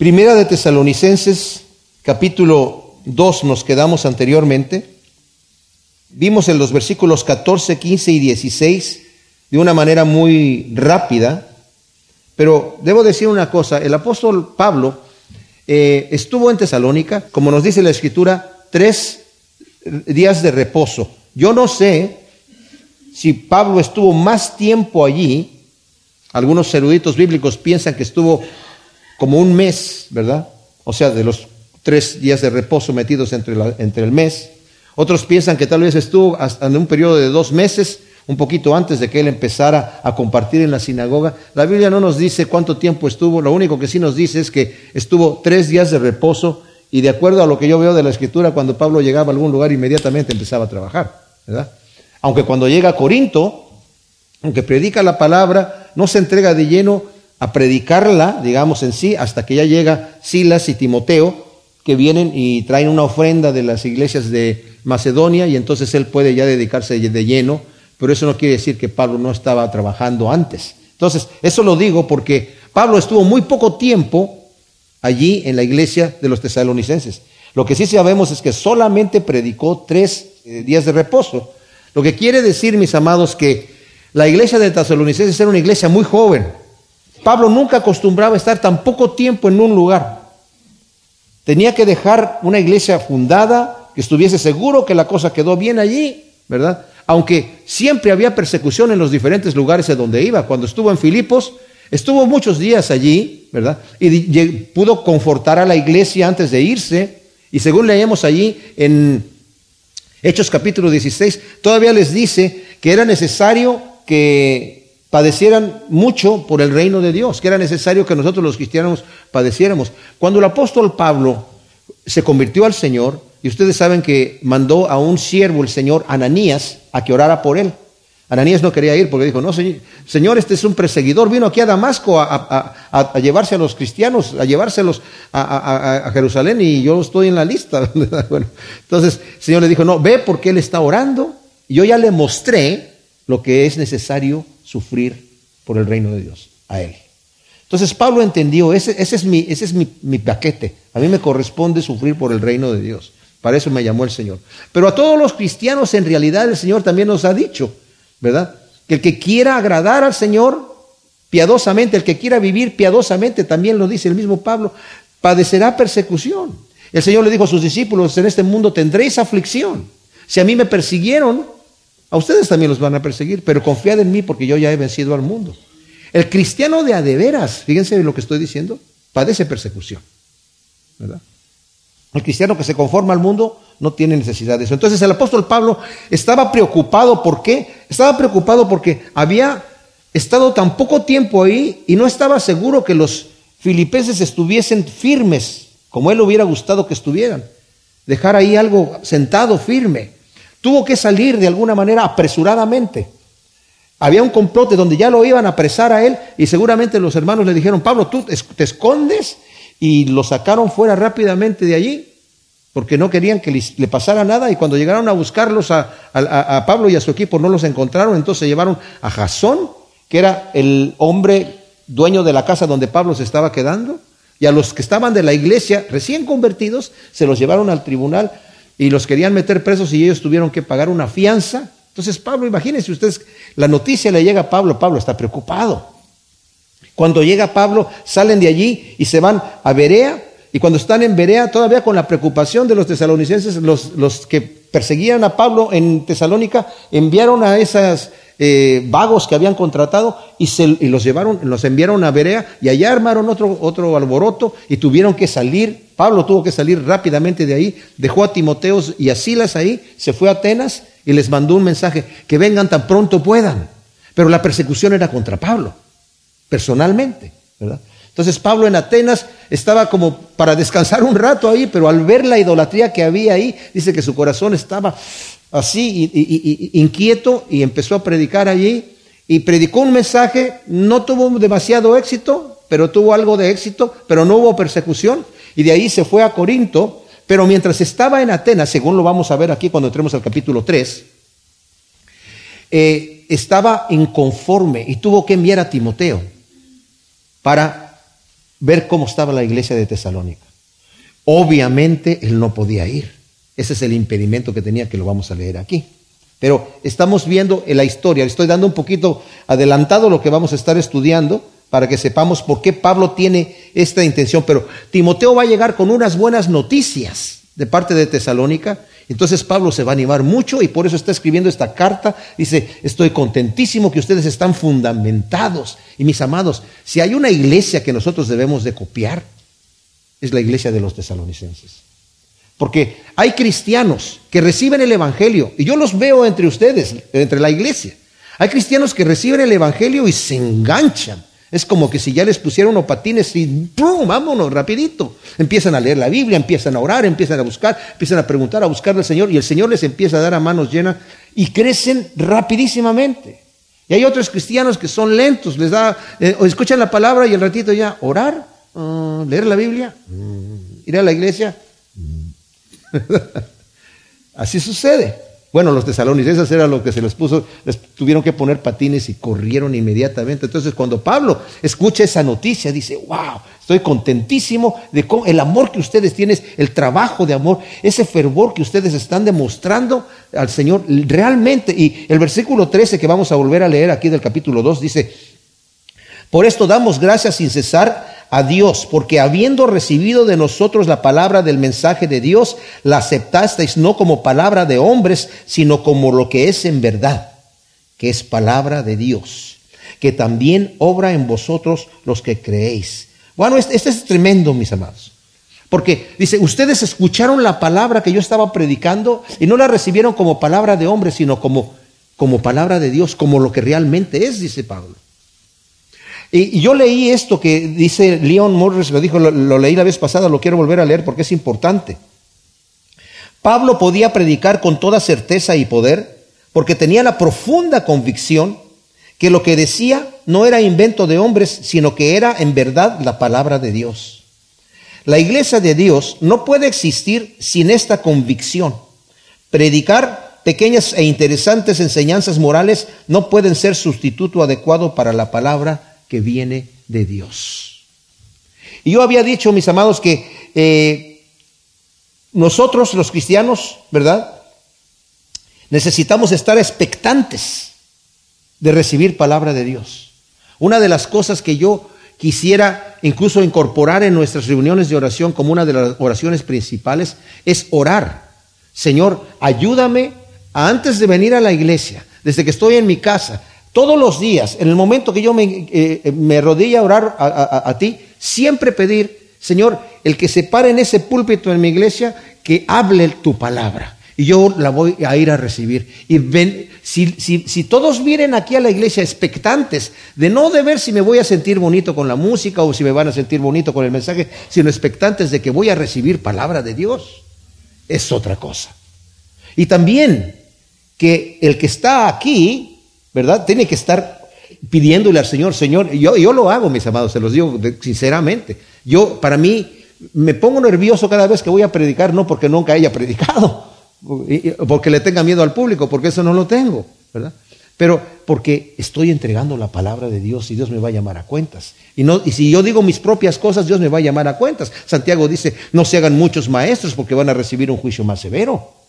Primera de Tesalonicenses, capítulo 2, nos quedamos anteriormente. Vimos en los versículos 14, 15 y 16 de una manera muy rápida, pero debo decir una cosa, el apóstol Pablo eh, estuvo en Tesalónica, como nos dice la escritura, tres días de reposo. Yo no sé si Pablo estuvo más tiempo allí, algunos eruditos bíblicos piensan que estuvo como un mes, ¿verdad? O sea, de los tres días de reposo metidos entre, entre el mes. Otros piensan que tal vez estuvo hasta en un periodo de dos meses, un poquito antes de que él empezara a compartir en la sinagoga. La Biblia no nos dice cuánto tiempo estuvo, lo único que sí nos dice es que estuvo tres días de reposo y de acuerdo a lo que yo veo de la escritura, cuando Pablo llegaba a algún lugar inmediatamente empezaba a trabajar, ¿verdad? Aunque cuando llega a Corinto, aunque predica la palabra, no se entrega de lleno a predicarla, digamos en sí, hasta que ya llega Silas y Timoteo, que vienen y traen una ofrenda de las iglesias de Macedonia y entonces él puede ya dedicarse de lleno, pero eso no quiere decir que Pablo no estaba trabajando antes. Entonces, eso lo digo porque Pablo estuvo muy poco tiempo allí en la iglesia de los tesalonicenses. Lo que sí sabemos es que solamente predicó tres eh, días de reposo. Lo que quiere decir, mis amados, que la iglesia de tesalonicenses era una iglesia muy joven. Pablo nunca acostumbraba a estar tan poco tiempo en un lugar. Tenía que dejar una iglesia fundada, que estuviese seguro que la cosa quedó bien allí, ¿verdad? Aunque siempre había persecución en los diferentes lugares a donde iba. Cuando estuvo en Filipos, estuvo muchos días allí, ¿verdad? Y pudo confortar a la iglesia antes de irse. Y según leemos allí en Hechos capítulo 16, todavía les dice que era necesario que padecieran mucho por el reino de Dios, que era necesario que nosotros los cristianos padeciéramos. Cuando el apóstol Pablo se convirtió al Señor, y ustedes saben que mandó a un siervo, el Señor Ananías, a que orara por él. Ananías no quería ir porque dijo, no, señor, este es un perseguidor, vino aquí a Damasco a, llevarse a los cristianos, a llevárselos a, Jerusalén y yo estoy en la lista. entonces el Señor le dijo, no, ve porque él está orando. Yo ya le mostré lo que es necesario sufrir por el reino de Dios, a él. Entonces Pablo entendió, ese, es, mi, ese es mi, paquete, a mí me corresponde sufrir por el reino de Dios. Para eso me llamó el Señor. Pero a todos los cristianos en realidad el Señor también nos ha dicho, ¿verdad? Que el que quiera agradar al Señor piadosamente, el que quiera vivir piadosamente, también lo dice el mismo Pablo, padecerá persecución. El Señor le dijo a sus discípulos, en este mundo tendréis aflicción. Si a mí me persiguieron, a ustedes también los van a perseguir, pero confiad en mí porque yo ya he vencido al mundo. El cristiano de adeveras, fíjense en lo que estoy diciendo, padece persecución. ¿verdad? El cristiano que se conforma al mundo no tiene necesidad de eso. Entonces el apóstol Pablo estaba preocupado, ¿por qué? Estaba preocupado porque había estado tan poco tiempo ahí y no estaba seguro que los filipenses estuviesen firmes, como él hubiera gustado que estuvieran. Dejar ahí algo sentado firme. Tuvo que salir de alguna manera apresuradamente. Había un complot de donde ya lo iban a apresar a él y seguramente los hermanos le dijeron, Pablo, tú te escondes y lo sacaron fuera rápidamente de allí porque no querían que le pasara nada y cuando llegaron a buscarlos a, a, Pablo y a su equipo no los encontraron, entonces llevaron a Jasón, que era el hombre dueño de la casa donde Pablo se estaba quedando, y a los que estaban de la iglesia recién convertidos se los llevaron al tribunal y los querían meter presos y ellos tuvieron que pagar una fianza. Entonces Pablo, imagínense ustedes, la noticia le llega a Pablo, Pablo está preocupado. Cuando llega Pablo, salen de allí y se van a Berea, y cuando están en Berea, todavía con la preocupación de los tesalonicenses, los, los que perseguían a Pablo en Tesalónica, enviaron a esos eh, vagos que habían contratado y, los llevaron, los enviaron a Berea y allá armaron otro, otro alboroto y tuvieron que salir Pablo tuvo que salir rápidamente de ahí, dejó a Timoteos y a Silas ahí, se fue a Atenas y les mandó un mensaje, que vengan tan pronto puedan. Pero la persecución era contra Pablo, personalmente, ¿verdad? Entonces Pablo en Atenas estaba como para descansar un rato ahí, pero al ver la idolatría que había ahí, dice que su corazón estaba así inquieto y empezó a predicar allí y predicó un mensaje, no tuvo demasiado éxito, pero tuvo algo de éxito, pero no hubo persecución y de ahí se fue a Corinto, pero mientras estaba en Atenas, según lo vamos a ver aquí cuando entremos al capítulo 3, eh, estaba inconforme y tuvo que enviar a Timoteo para ver cómo estaba la iglesia de Tesalónica. Obviamente él no podía ir. Ese es el impedimento que tenía, que lo vamos a leer aquí. Pero estamos viendo en la historia, estoy dando un poquito adelantado lo que vamos a estar estudiando para que sepamos por qué Pablo tiene esta intención. Pero Timoteo va a llegar con unas buenas noticias de parte de Tesalónica. Entonces Pablo se va a animar mucho y por eso está escribiendo esta carta. Dice, estoy contentísimo que ustedes están fundamentados. Y mis amados, si hay una iglesia que nosotros debemos de copiar, es la iglesia de los tesalonicenses. Porque hay cristianos que reciben el Evangelio, y yo los veo entre ustedes, entre la iglesia. Hay cristianos que reciben el Evangelio y se enganchan. Es como que si ya les pusieron unos patines y ¡pum! vámonos, rapidito. Empiezan a leer la Biblia, empiezan a orar, empiezan a buscar, empiezan a preguntar, a buscar al Señor, y el Señor les empieza a dar a manos llenas y crecen rapidísimamente. Y hay otros cristianos que son lentos, les da, eh, o escuchan la palabra y el ratito ya, orar, ah, leer la Biblia, mm, ir a la iglesia, Así sucede. Bueno, los tesalonicenses era lo que se les puso, les tuvieron que poner patines y corrieron inmediatamente. Entonces, cuando Pablo escucha esa noticia, dice, wow, estoy contentísimo de cómo, el amor que ustedes tienen, el trabajo de amor, ese fervor que ustedes están demostrando al Señor realmente. Y el versículo 13 que vamos a volver a leer aquí del capítulo 2 dice, por esto damos gracias sin cesar a Dios, porque habiendo recibido de nosotros la palabra del mensaje de Dios, la aceptasteis no como palabra de hombres, sino como lo que es en verdad, que es palabra de Dios, que también obra en vosotros los que creéis. Bueno, este, este es tremendo, mis amados. Porque dice, ustedes escucharon la palabra que yo estaba predicando y no la recibieron como palabra de hombres, sino como, como palabra de Dios, como lo que realmente es, dice Pablo. Y, yo leí esto que dice Leon Morris, lo dijo, lo, leí la vez pasada, lo quiero volver a leer porque es importante. Pablo podía predicar con toda certeza y poder porque tenía la profunda convicción que lo que decía no era invento de hombres, sino que era en verdad la palabra de Dios. La iglesia de Dios no puede existir sin esta convicción. Predicar pequeñas e interesantes enseñanzas morales no pueden ser sustituto adecuado para la palabra que viene de Dios. Y yo había dicho, mis amados, que eh, nosotros los cristianos, ¿verdad? Necesitamos estar expectantes de recibir palabra de Dios. Una de las cosas que yo quisiera incluso incorporar en nuestras reuniones de oración como una de las oraciones principales es orar. Señor, ayúdame antes de venir a la iglesia, desde que estoy en mi casa, todos los días, en el momento que yo me, eh, me a orar a, ti, siempre pedir, Señor, el que se pare en ese púlpito en mi iglesia, que hable tu palabra. Y yo la voy a ir a recibir. Y ven, si, si, todos vienen aquí a la iglesia expectantes de no de ver si me voy a sentir bonito con la música o si me van a sentir bonito con el mensaje, sino expectantes de que voy a recibir palabra de Dios, es otra cosa. Y también que el que está aquí ¿verdad? Tiene que estar pidiéndole al Señor, Señor, yo, yo lo hago, mis amados, se los digo sinceramente. Yo, para mí, me pongo nervioso cada vez que voy a predicar, no porque nunca haya predicado, porque le tenga miedo al público, porque eso no lo tengo, ¿verdad? Pero porque estoy entregando la palabra de Dios y Dios me va a llamar a cuentas. Y, no, y si yo digo mis propias cosas, Dios me va a llamar a cuentas. Santiago dice, no se hagan muchos maestros porque van a recibir un juicio más severo.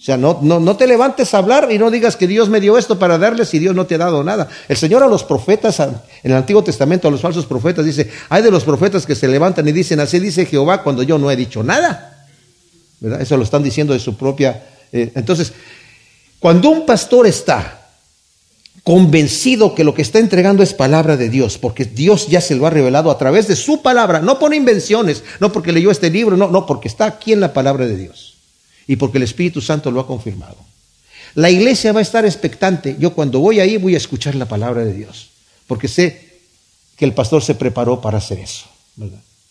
O sea, no, no, no, te levantes a hablar y no digas que Dios me dio esto para darles y Dios no te ha dado nada. El Señor a los profetas, en el Antiguo Testamento, a los falsos profetas, dice, hay de los profetas que se levantan y dicen, así dice Jehová cuando yo no he dicho nada. Eso lo están diciendo de su propia... Eh, entonces, cuando un pastor está convencido que lo que está entregando es palabra de Dios, porque Dios ya se lo ha revelado a través de su palabra, no por invenciones, no porque leyó este libro, no, no, porque está aquí en la palabra de Dios y porque el Espíritu Santo lo ha confirmado. La iglesia va a estar expectante. Yo cuando voy ahí voy a escuchar la palabra de Dios, porque sé que el pastor se preparó para hacer eso.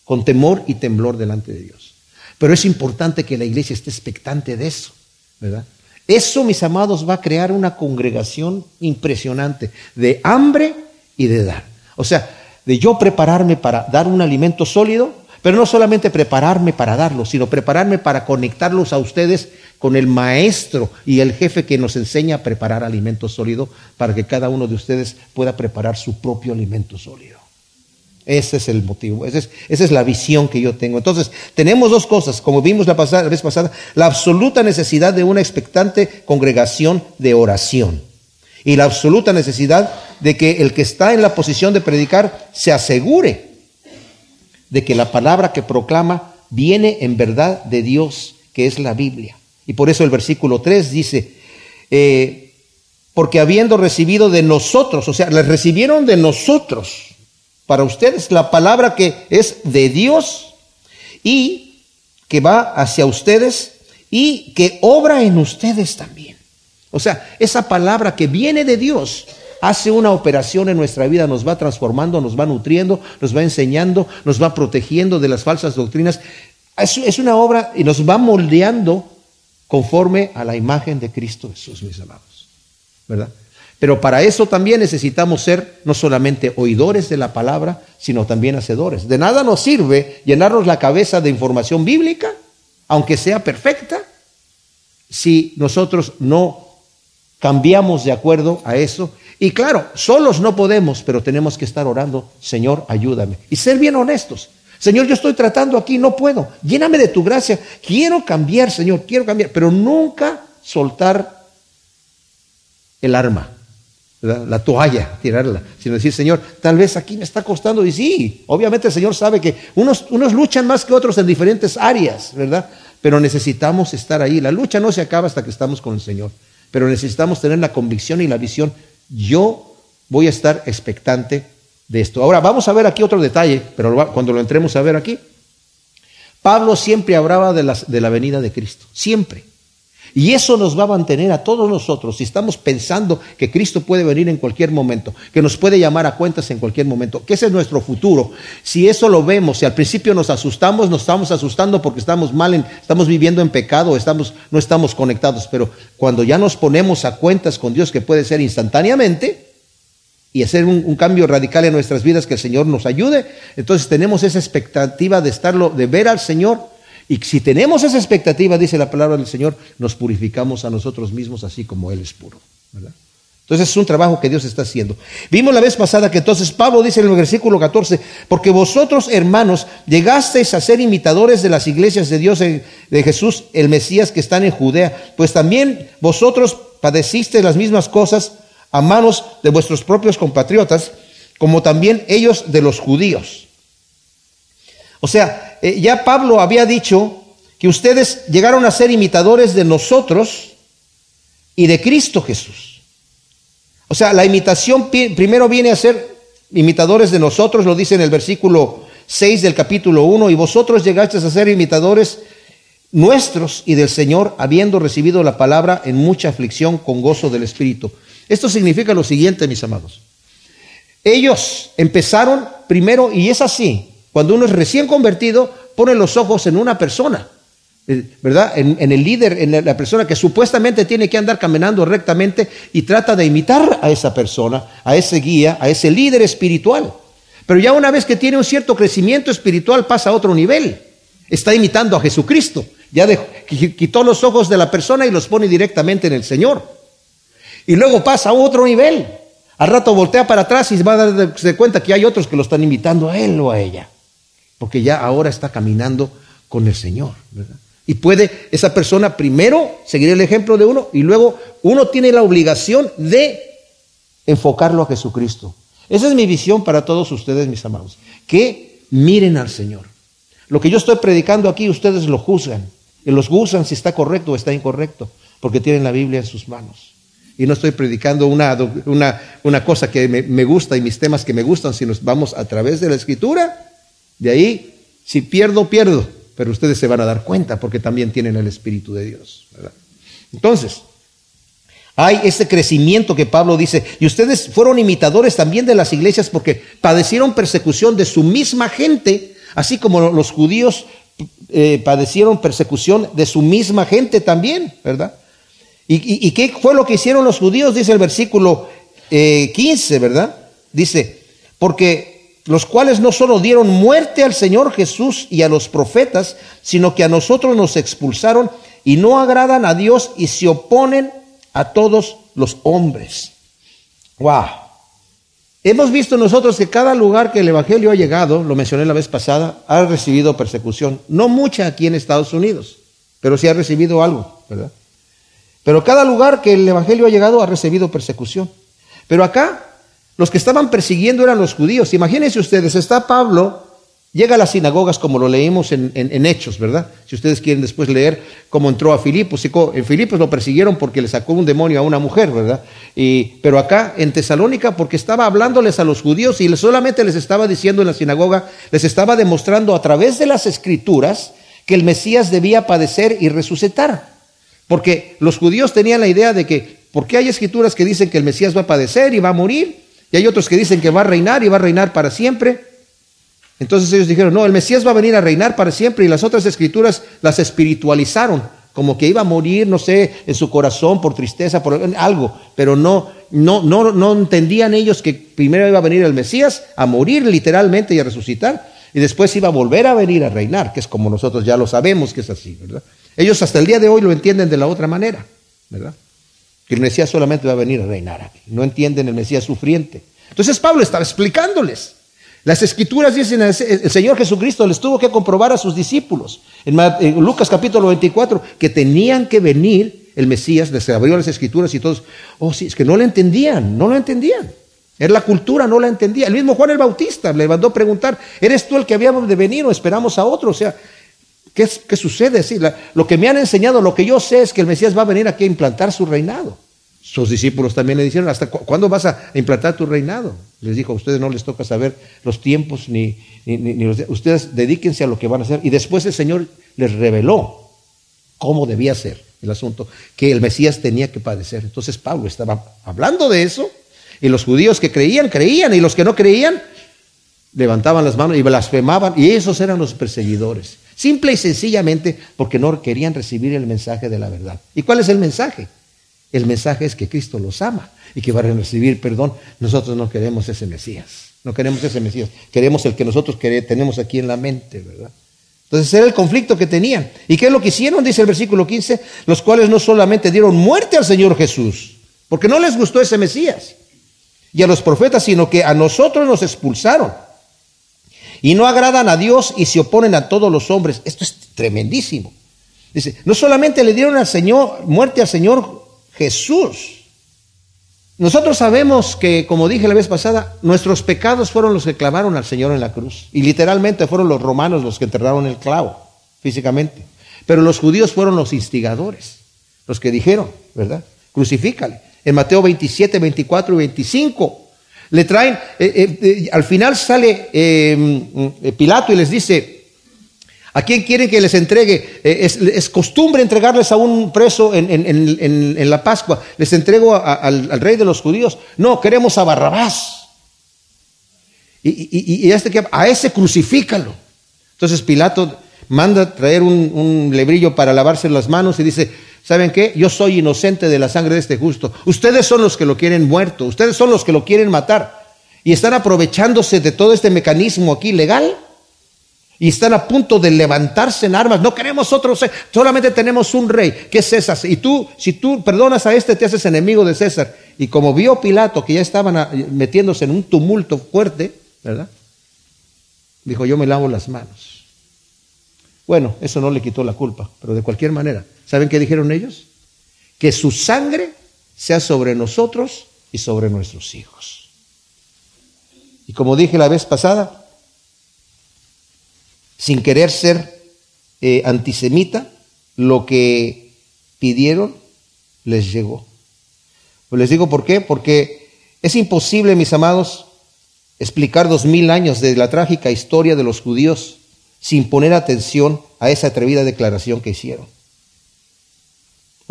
Con temor y temblor delante de Dios. Pero es importante que la iglesia esté expectante de eso, ¿verdad? Eso, mis amados, va a crear una congregación impresionante de hambre y de dar. O sea, de yo prepararme para dar un alimento sólido, pero no solamente prepararme para darlos, sino prepararme para conectarlos a ustedes con el maestro y el jefe que nos enseña a preparar alimento sólido para que cada uno de ustedes pueda preparar su propio alimento sólido. Ese es el motivo, esa es, esa es la visión que yo tengo. Entonces, tenemos dos cosas, como vimos la, pasada, la vez pasada, la absoluta necesidad de una expectante congregación de oración y la absoluta necesidad de que el que está en la posición de predicar se asegure de que la palabra que proclama viene en verdad de Dios, que es la Biblia. Y por eso el versículo 3 dice, eh, porque habiendo recibido de nosotros, o sea, les recibieron de nosotros, para ustedes la palabra que es de Dios y que va hacia ustedes y que obra en ustedes también. O sea, esa palabra que viene de Dios hace una operación en nuestra vida, nos va transformando, nos va nutriendo, nos va enseñando, nos va protegiendo de las falsas doctrinas. Es, una obra y nos va moldeando conforme a la imagen de Cristo Jesús, mis amados. ¿Verdad? Pero para eso también necesitamos ser no solamente oidores de la palabra, sino también hacedores. De nada nos sirve llenarnos la cabeza de información bíblica, aunque sea perfecta, si nosotros no cambiamos de acuerdo a eso y claro, solos no podemos, pero tenemos que estar orando, Señor, ayúdame. Y ser bien honestos. Señor, yo estoy tratando aquí, no puedo. Lléname de tu gracia. Quiero cambiar, Señor, quiero cambiar, pero nunca soltar el arma, la toalla, tirarla, sino decir, Señor, tal vez aquí me está costando. Y sí, obviamente el Señor sabe que unos, unos luchan más que otros en diferentes áreas, ¿verdad? Pero necesitamos estar ahí. La lucha no se acaba hasta que estamos con el Señor, pero necesitamos tener la convicción y la visión yo voy a estar expectante de esto. Ahora, vamos a ver aquí otro detalle, pero cuando lo entremos a ver aquí, Pablo siempre hablaba de, de la venida de Cristo, siempre. Y eso nos va a mantener a todos nosotros, si estamos pensando que Cristo puede venir en cualquier momento, que nos puede llamar a cuentas en cualquier momento, que ese es nuestro futuro. Si eso lo vemos, si al principio nos asustamos, nos estamos asustando porque estamos mal, estamos viviendo en pecado, estamos, no estamos conectados, pero cuando ya nos ponemos a cuentas con Dios, que puede ser instantáneamente, y hacer un, un, cambio radical en nuestras vidas, que el Señor nos ayude. Entonces tenemos esa expectativa de estarlo, de ver al Señor y si tenemos esa expectativa, dice la palabra del Señor, nos purificamos a nosotros mismos así como Él es puro. Entonces es un trabajo que Dios está haciendo. Vimos la vez pasada que entonces Pablo dice en el versículo 14, porque vosotros hermanos llegasteis a ser imitadores de las iglesias de Dios, de Jesús, el Mesías que están en Judea, pues también vosotros padecisteis las mismas cosas a manos de vuestros propios compatriotas, como también ellos de los judíos. O sea, eh, ya Pablo había dicho que ustedes llegaron a ser imitadores de nosotros y de Cristo Jesús. O sea, la imitación primero viene a ser imitadores de nosotros, lo dice en el versículo 6 del capítulo 1, y vosotros llegasteis a ser imitadores nuestros y del Señor, habiendo recibido la palabra en mucha aflicción con gozo del Espíritu. Esto significa lo siguiente, mis amados. Ellos empezaron primero, y es así, cuando uno es recién convertido, pone los ojos en una persona, eh, ¿verdad? En, el líder, en la persona que supuestamente tiene que andar caminando rectamente y trata de imitar a esa persona, a ese guía, a ese líder espiritual. Pero ya una vez que tiene un cierto crecimiento espiritual pasa a otro nivel. Está imitando a Jesucristo. Ya quitó los ojos de la persona y los pone directamente en el Señor. Y luego pasa a otro nivel. Al rato voltea para atrás y va a darse cuenta que hay otros que lo están imitando a él o a ella porque ya ahora está caminando con el Señor. Y puede esa persona primero seguir el ejemplo de uno y luego uno tiene la obligación de enfocarlo a Jesucristo. Esa es mi visión para todos ustedes, mis amados. Que miren al Señor. Lo que yo estoy predicando aquí, ustedes lo juzgan. Y los juzgan si está correcto o está incorrecto, porque tienen la Biblia en sus manos. Y no estoy predicando una, una, cosa que me, me gusta y mis temas que me gustan, sino vamos a través de la Escritura de ahí, si pierdo, pierdo, pero ustedes se van a dar cuenta porque también tienen el Espíritu de Dios. Entonces, hay ese crecimiento que Pablo dice, y ustedes fueron imitadores también de las iglesias porque padecieron persecución de su misma gente, así como los judíos eh, padecieron persecución de su misma gente también, ¿verdad? ¿Y, qué fue lo que hicieron los judíos? Dice el versículo 15, eh, ¿verdad? Dice, porque los cuales no solo dieron muerte al Señor Jesús y a los profetas, sino que a nosotros nos expulsaron y no agradan a Dios y se oponen a todos los hombres. Wow. Hemos visto nosotros que cada lugar que el Evangelio ha llegado, lo mencioné la vez pasada, ha recibido persecución. No mucha aquí en Estados Unidos, pero sí ha recibido algo, ¿verdad? Pero cada lugar que el Evangelio ha llegado ha recibido persecución. Pero acá, los que estaban persiguiendo eran los judíos. Imagínense ustedes, está Pablo Llega a las sinagogas como lo leímos en, Hechos, ¿verdad? Si ustedes quieren después leer cómo entró a Filipos. En Filipos lo persiguieron porque le sacó un demonio a una mujer, ¿verdad? Y, pero acá en Tesalónica porque estaba hablándoles a los judíos y solamente les estaba diciendo en la sinagoga, les estaba demostrando a través de las escrituras que el Mesías debía padecer y resucitar. Porque los judíos tenían la idea de que, ¿por qué hay escrituras que dicen que el Mesías va a padecer y va a morir? Y hay otros que dicen que va a reinar y va a reinar para siempre. Entonces ellos dijeron, no, el Mesías va a venir a reinar para siempre y las otras escrituras las espiritualizaron, como que iba a morir, no sé, en su corazón por tristeza, por algo, pero no, no, no, no entendían ellos que primero iba a venir el Mesías a morir literalmente y a resucitar y después iba a volver a venir a reinar, que es como nosotros ya lo sabemos que es así, ¿verdad? Ellos hasta el día de hoy lo entienden de la otra manera, ¿verdad? Que el Mesías solamente va a venir a reinar aquí, no entienden el Mesías sufriente. Entonces Pablo estaba explicándoles. Las escrituras dicen, el Señor Jesucristo les tuvo que comprobar a sus discípulos, en Lucas capítulo 24, que tenían que venir el Mesías, les abrió las escrituras y todos, oh sí, es que no lo entendían, no lo entendían. Era la cultura, no la entendía. El mismo Juan el Bautista le mandó preguntar, ¿eres tú el que habíamos de venir o esperamos a otro? O sea, ¿qué, qué sucede? Sí, lo que me han enseñado, lo que yo sé es que el Mesías va a venir aquí a implantar su reinado. Sus discípulos también le dijeron, ¿hasta cuándo vas a implantar tu reinado? Les dijo, a ustedes no les toca saber los tiempos ni, ni, ustedes dedíquense a lo que van a hacer. Y después el Señor les reveló cómo debía ser el asunto, que el Mesías tenía que padecer. Entonces Pablo estaba hablando de eso y los judíos que creían, creían y los que no creían, levantaban las manos y blasfemaban y esos eran los perseguidores. Simple y sencillamente porque no querían recibir el mensaje de la verdad. ¿Y cuál es el mensaje? El mensaje es que Cristo los ama y que van a recibir perdón. Nosotros no queremos ese Mesías. No queremos ese Mesías. Queremos el que nosotros tenemos aquí en la mente, ¿verdad? Entonces era el conflicto que tenían. ¿Y qué es lo que hicieron? Dice el versículo 15, los cuales no solamente dieron muerte al Señor Jesús, porque no les gustó ese Mesías, y a los profetas, sino que a nosotros nos expulsaron. Y no agradan a Dios y se oponen a todos los hombres. Esto es tremendísimo. Dice, no solamente le dieron al Señor muerte al Señor Jesús. Nosotros sabemos que, como dije la vez pasada, nuestros pecados fueron los que clavaron al Señor en la cruz. Y literalmente fueron los romanos los que enterraron el clavo, físicamente. Pero los judíos fueron los instigadores, los que dijeron, ¿verdad? Crucifícale. En Mateo 27, 24 y 25 le traen, eh, eh, eh, al final sale Pilato y les dice, ¿A quién quieren que les entregue? Es, costumbre entregarles a un preso en, la Pascua. Les entrego al, rey de los judíos. No, queremos a Barrabás. Y, este a ese crucifícalo. Entonces Pilato manda traer un lebrillo para lavarse las manos y dice, ¿saben qué? Yo soy inocente de la sangre de este justo. Ustedes son los que lo quieren muerto. Ustedes son los que lo quieren matar. Y están aprovechándose de todo este mecanismo aquí legal y están a punto de levantarse en armas. No queremos otro solamente tenemos un rey, que es César. Y tú, si tú perdonas a este, te haces enemigo de César. Y como vio Pilato que ya estaban metiéndose en un tumulto fuerte, ¿verdad? Dijo, yo me lavo las manos. Bueno, eso no le quitó la culpa, pero de cualquier manera, ¿saben qué dijeron ellos? Que su sangre sea sobre nosotros y sobre nuestros hijos. Y como dije la vez pasada, sin querer ser eh, antisemita, lo que pidieron les llegó. Pues les digo por qué, porque es imposible, mis amados, explicar dos mil años de la trágica historia de los judíos sin poner atención a esa atrevida declaración que hicieron.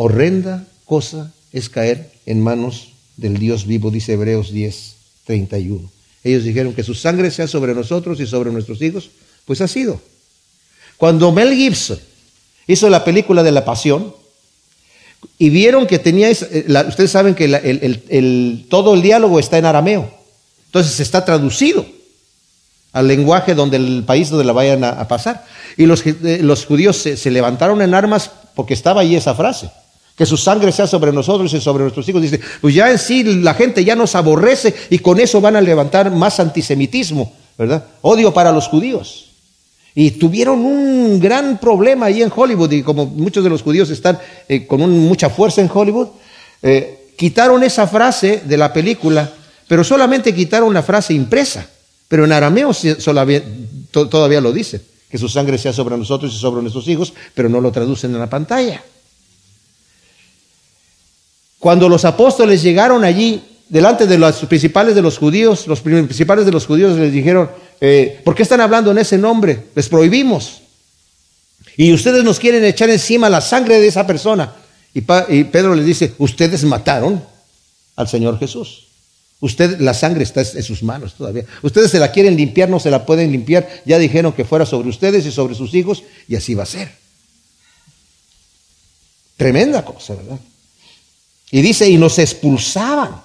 Horrenda cosa es caer en manos del Dios vivo, dice Hebreos 10, 31. Ellos dijeron que su sangre sea sobre nosotros y sobre nuestros hijos, pues ha sido. Cuando Mel Gibson hizo la película de la pasión y vieron que tenía, eh, ustedes saben que todo el diálogo está en arameo, entonces está traducido al lenguaje donde el país donde la vayan a, pasar. Y los, eh, judíos se, se, levantaron en armas porque estaba ahí esa frase. Que su sangre sea sobre nosotros y sobre nuestros hijos. Dice, pues ya en sí la gente ya nos aborrece y con eso van a levantar más antisemitismo, ¿verdad? Odio para los judíos. Y tuvieron un gran problema ahí en Hollywood, y como muchos de los judíos están eh, con mucha fuerza en Hollywood, eh, quitaron esa frase de la película, pero solamente quitaron la frase impresa. Pero en arameo todavía lo dice, que su sangre sea sobre nosotros y sobre nuestros hijos, pero no lo traducen en la pantalla. Cuando los apóstoles llegaron allí, delante de los principales de los judíos, los principales de los judíos les dijeron, eh, ¿por qué están hablando en ese nombre? Les prohibimos. Y ustedes nos quieren echar encima la sangre de esa persona. Y, Pedro les dice, ustedes mataron al Señor Jesús. Usted, la sangre está en sus manos todavía. Ustedes se la quieren limpiar, no se la pueden limpiar. Ya dijeron que fuera sobre ustedes y sobre sus hijos, y así va a ser. Tremenda cosa, ¿verdad? Y dice, y nos expulsaban.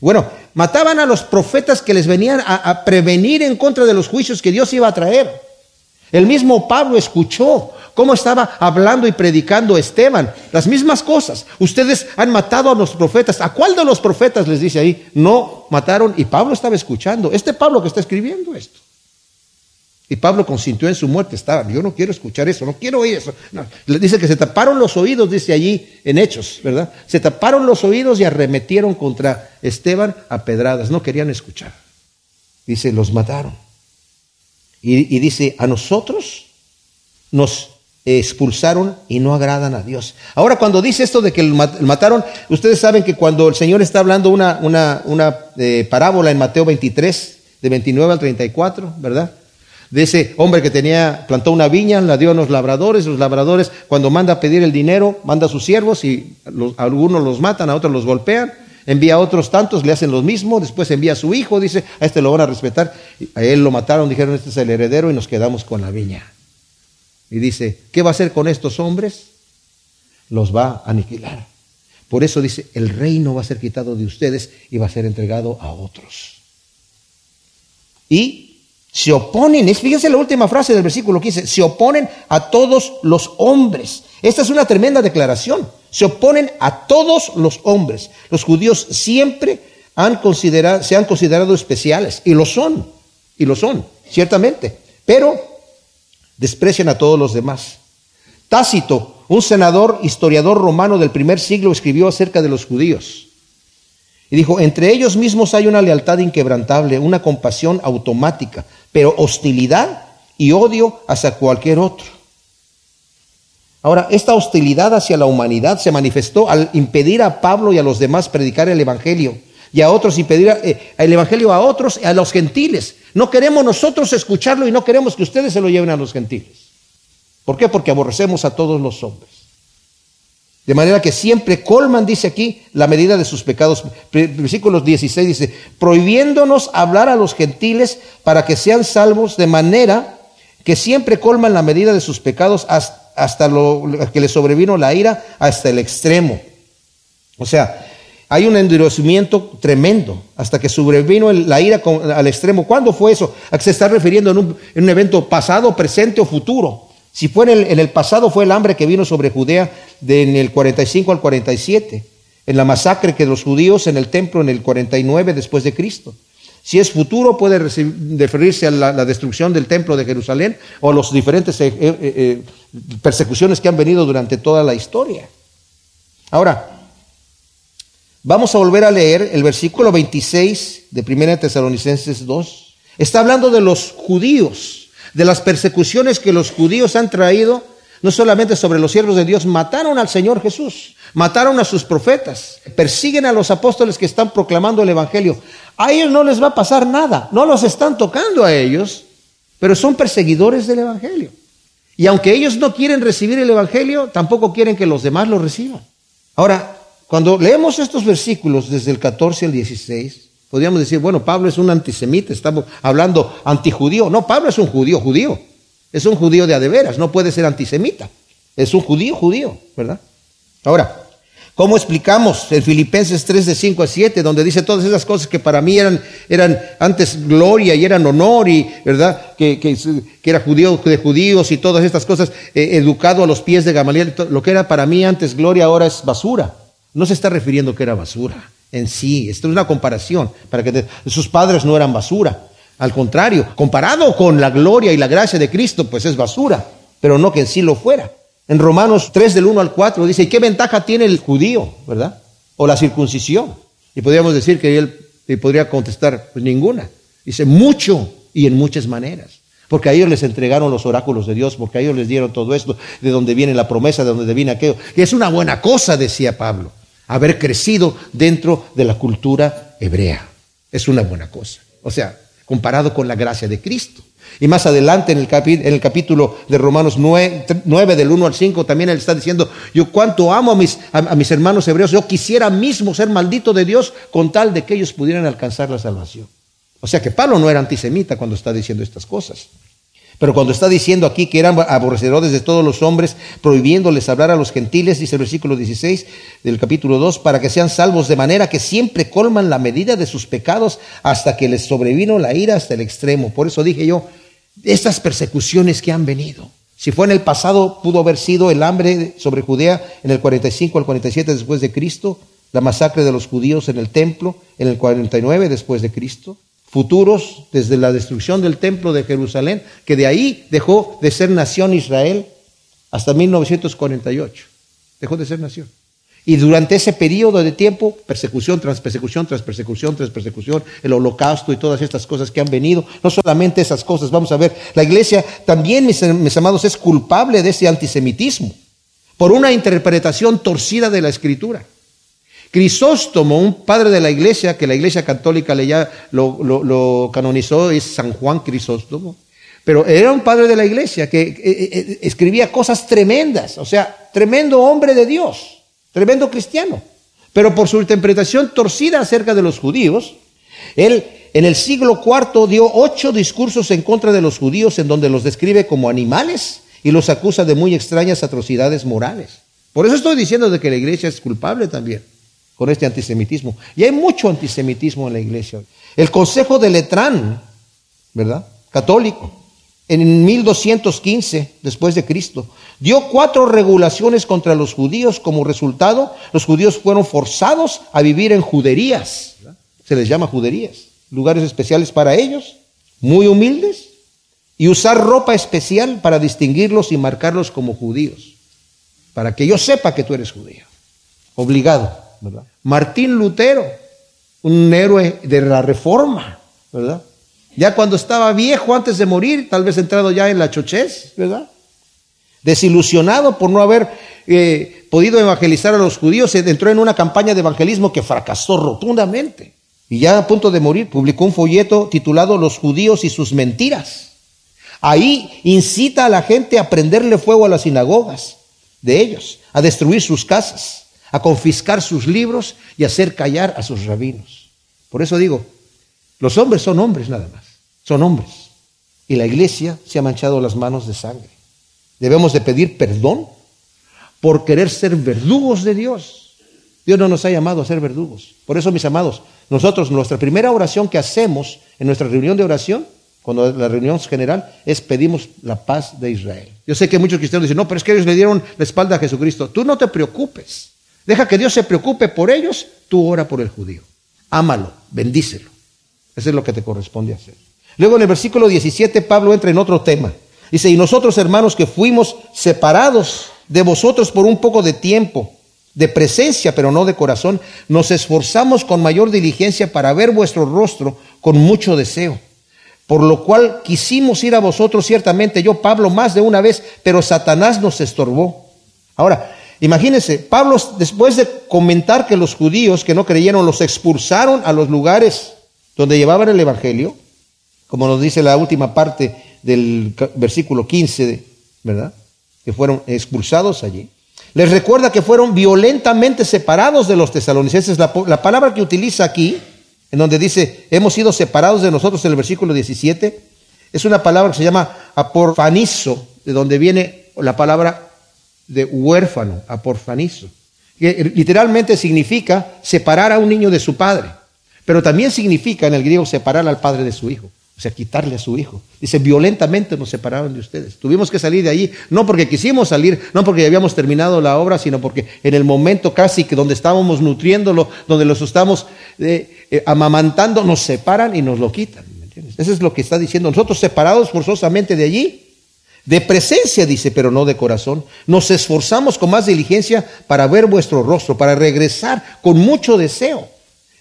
Bueno, mataban a los profetas que les venían a, prevenir en contra de los juicios que Dios iba a traer. El mismo Pablo escuchó cómo estaba hablando y predicando Esteban. Las mismas cosas. Ustedes han matado a los profetas. ¿A cuál de los profetas les dice ahí? No mataron y Pablo estaba escuchando. Este Pablo que está escribiendo esto. Y Pablo consintió en su muerte. Estaba, yo no quiero escuchar eso, no quiero oír eso. Dice que se taparon los oídos, dice allí en Hechos, ¿verdad? Se taparon los oídos y arremetieron contra Esteban a pedradas. No querían escuchar. Dice, los mataron. Y, dice, a nosotros nos expulsaron y no agradan a Dios. Ahora, cuando dice esto de que mataron, ustedes saben que cuando el Señor está hablando una, una, una eh, parábola en Mateo 23, de 29 al 34, ¿verdad? De ese hombre que tenía, plantó una viña, la dio a los labradores, los labradores cuando manda a pedir el dinero, manda a sus siervos y algunos los matan, a otros los golpean, envía a otros tantos, le hacen lo mismo, después envía a su hijo, dice, a este lo van a respetar, a él lo mataron, dijeron, este es el heredero y nos quedamos con la viña. Y dice, ¿qué va a hacer con estos hombres? Los va a aniquilar. Por eso dice, el reino va a ser quitado de ustedes y va a ser entregado a otros. Y se oponen, fíjense la última frase del versículo 15, se oponen a todos los hombres. Esta es una tremenda declaración. Se oponen a todos los hombres. Los judíos siempre han considerado, se han considerado especiales y lo son, y lo son, ciertamente, pero desprecian a todos los demás. Tácito, un senador, historiador romano del primer siglo, escribió acerca de los judíos. Y dijo, entre ellos mismos hay una lealtad inquebrantable, una compasión automática, pero hostilidad y odio hacia cualquier otro. Ahora, esta hostilidad hacia la humanidad se manifestó al impedir a Pablo y a los demás predicar el Evangelio y a otros impedir eh, el Evangelio a otros, a los gentiles. No queremos nosotros escucharlo y no queremos que ustedes se lo lleven a los gentiles. ¿Por qué? Porque aborrecemos a todos los hombres. De manera que siempre colman, dice aquí, la medida de sus pecados. Versículos 16 dice, prohibiéndonos hablar a los gentiles para que sean salvos, de manera que siempre colman la medida de sus pecados hasta, lo que les sobrevino la ira, hasta el extremo. O sea, hay un endurecimiento tremendo hasta que sobrevino la ira al extremo. ¿Cuándo fue eso? ¿A qué se está refiriendo en en un evento pasado, presente o futuro? Si fue en el, pasado fue el hambre que vino sobre Judea de, en el 45 al 47, en la masacre que los judíos en el templo en el 49 después de Cristo. Si es futuro puede referirse a la, destrucción del templo de Jerusalén o a las diferentes eh, eh, eh, persecuciones que han venido durante toda la historia. Ahora, vamos a volver a leer el versículo 26 de 1 Tesalonicenses 2. Está hablando de los judíos de las persecuciones que los judíos han traído, no solamente sobre los siervos de Dios, mataron al Señor Jesús, mataron a sus profetas, persiguen a los apóstoles que están proclamando el Evangelio. A ellos no les va a pasar nada, no los están tocando a ellos, pero son perseguidores del Evangelio. Y aunque ellos no quieren recibir el Evangelio, tampoco quieren que los demás lo reciban. Ahora, cuando leemos estos versículos desde el 14 al 16, Podríamos decir, bueno, Pablo es un antisemita, estamos hablando antijudío. No, Pablo es un judío, judío. Es un judío de adeveras, no puede ser antisemita. Es un judío, judío, ¿verdad? Ahora, ¿Cómo explicamos el Filipenses 3 de 5 a 7, donde dice todas esas cosas que para mí eran, eran antes gloria y eran honor y, ¿verdad? Que, que, era judío de judíos y todas estas cosas, eh, educado a los pies de Gamaliel, lo que era para mí antes gloria ahora es basura. No se está refiriendo que era basura en sí, esto es una comparación, para que sus padres no eran basura. Al contrario, comparado con la gloria y la gracia de Cristo, pues es basura, pero no que en sí lo fuera. En Romanos 3 del 1 al 4 dice, ¿y qué ventaja tiene el judío, verdad? O la circuncisión. Y podríamos decir que él podría contestar, pues ninguna. Dice, mucho y en muchas maneras. Porque a ellos les entregaron los oráculos de Dios, porque a ellos les dieron todo esto, de donde viene la promesa, de donde viene aquello. Y es una buena cosa, decía Pablo, haber crecido dentro de la cultura hebrea. Es una buena cosa. O sea, comparado con la gracia de Cristo. Y más adelante en el, en el capítulo de Romanos 9, 9, del 1 al 5, también él está diciendo, yo cuánto amo a mis, a, mis hermanos hebreos, yo quisiera mismo ser maldito de Dios con tal de que ellos pudieran alcanzar la salvación. O sea que Pablo no era antisemita cuando está diciendo estas cosas. Pero cuando está diciendo aquí que eran aborrecedores de todos los hombres, prohibiéndoles hablar a los gentiles, dice el versículo 16 del capítulo 2, para que sean salvos de manera que siempre colman la medida de sus pecados hasta que les sobrevino la ira hasta el extremo. Por eso dije yo, estas persecuciones que han venido. Si fue en el pasado, pudo haber sido el hambre sobre Judea en el 45 al 47 después de Cristo, la masacre de los judíos en el templo en el 49 después de Cristo, futuros desde la destrucción del templo de Jerusalén, que de ahí dejó de ser nación Israel hasta 1948. Dejó de ser nación. Y durante ese periodo de tiempo, persecución tras persecución, tras persecución, tras persecución, el holocausto y todas estas cosas que han venido, no solamente esas cosas, vamos a ver, la iglesia también, mis, mis amados, es culpable de ese antisemitismo por una interpretación torcida de la escritura. Crisóstomo, un padre de la iglesia, que la iglesia católica le ya lo, lo, canonizó, es San Juan Crisóstomo, pero era un padre de la iglesia que eh, eh, escribía cosas tremendas, o sea, tremendo hombre de Dios. Tremendo cristiano. Pero por su interpretación torcida acerca de los judíos, él en el siglo IV dio ocho discursos en contra de los judíos en donde los describe como animales y los acusa de muy extrañas atrocidades morales. Por eso estoy diciendo de que la iglesia es culpable también con este antisemitismo. Y hay mucho antisemitismo en la iglesia. El Consejo de Letrán, ¿verdad? Católico, en 1215 después de Cristo, dio cuatro regulaciones contra los judíos. Como resultado, los judíos fueron forzados a vivir en juderías. Se les llama juderías, lugares especiales para ellos, muy humildes, y usar ropa especial para distinguirlos y marcarlos como judíos, para que yo sepa que tú eres judío. Obligado, Martín Lutero, un héroe de la reforma, ¿verdad? Ya cuando estaba viejo, antes de morir, tal vez entrado ya en la chochez, ¿verdad? Desilusionado por no haber eh, podido evangelizar a los judíos, entró en una campaña de evangelismo que fracasó rotundamente. Y ya a punto de morir, publicó un folleto titulado Los judíos y sus mentiras. Ahí incita a la gente a prenderle fuego a las sinagogas de ellos, a destruir sus casas, a confiscar sus libros y hacer callar a sus rabinos. Por eso digo, los hombres son hombres nada más, son hombres. Y la iglesia se ha manchado las manos de sangre. Debemos de pedir perdón por querer ser verdugos de Dios. Dios no nos ha llamado a ser verdugos. Por eso, mis amados, nosotros nuestra primera oración que hacemos en nuestra reunión de oración, cuando la reunión general, es pedimos la paz de Israel. Yo sé que muchos cristianos dicen, no, pero es que ellos le dieron la espalda a Jesucristo. Tú no te preocupes. Deja que Dios se preocupe por ellos, tú ora por el judío. Ámalo, bendícelo. Eso es lo que te corresponde hacer. Luego en el versículo 17 Pablo entra en otro tema. Dice, y nosotros hermanos que fuimos separados de vosotros por un poco de tiempo, de presencia, pero no de corazón, nos esforzamos con mayor diligencia para ver vuestro rostro con mucho deseo. Por lo cual quisimos ir a vosotros ciertamente, yo Pablo más de una vez, pero Satanás nos estorbó. Ahora, imagínense, Pablo después de comentar que los judíos que no creyeron los expulsaron a los lugares donde llevaban el Evangelio, como nos dice la última parte del versículo 15, ¿verdad? Que fueron expulsados allí. Les recuerda que fueron violentamente separados de los tesalonicenses. La, la, palabra que utiliza aquí, en donde dice, hemos sido separados de nosotros en el versículo 17, es una palabra que se llama aporfanizo, de donde viene la palabra de huérfano, aporfanizo. que literalmente significa separar a un niño de su padre, pero también significa en el griego separar al padre de su hijo. O sea, quitarle a su hijo. Dice, violentamente nos separaron de ustedes. Tuvimos que salir de allí, no porque quisimos salir, no porque ya habíamos terminado la obra, sino porque en el momento casi que donde estábamos nutriéndolo, donde los estamos eh, eh, amamantando, nos separan y nos lo quitan. Eso es lo que está diciendo. Nosotros separados forzosamente de allí, de presencia, dice, pero no de corazón. Nos esforzamos con más diligencia para ver vuestro rostro, para regresar con mucho deseo.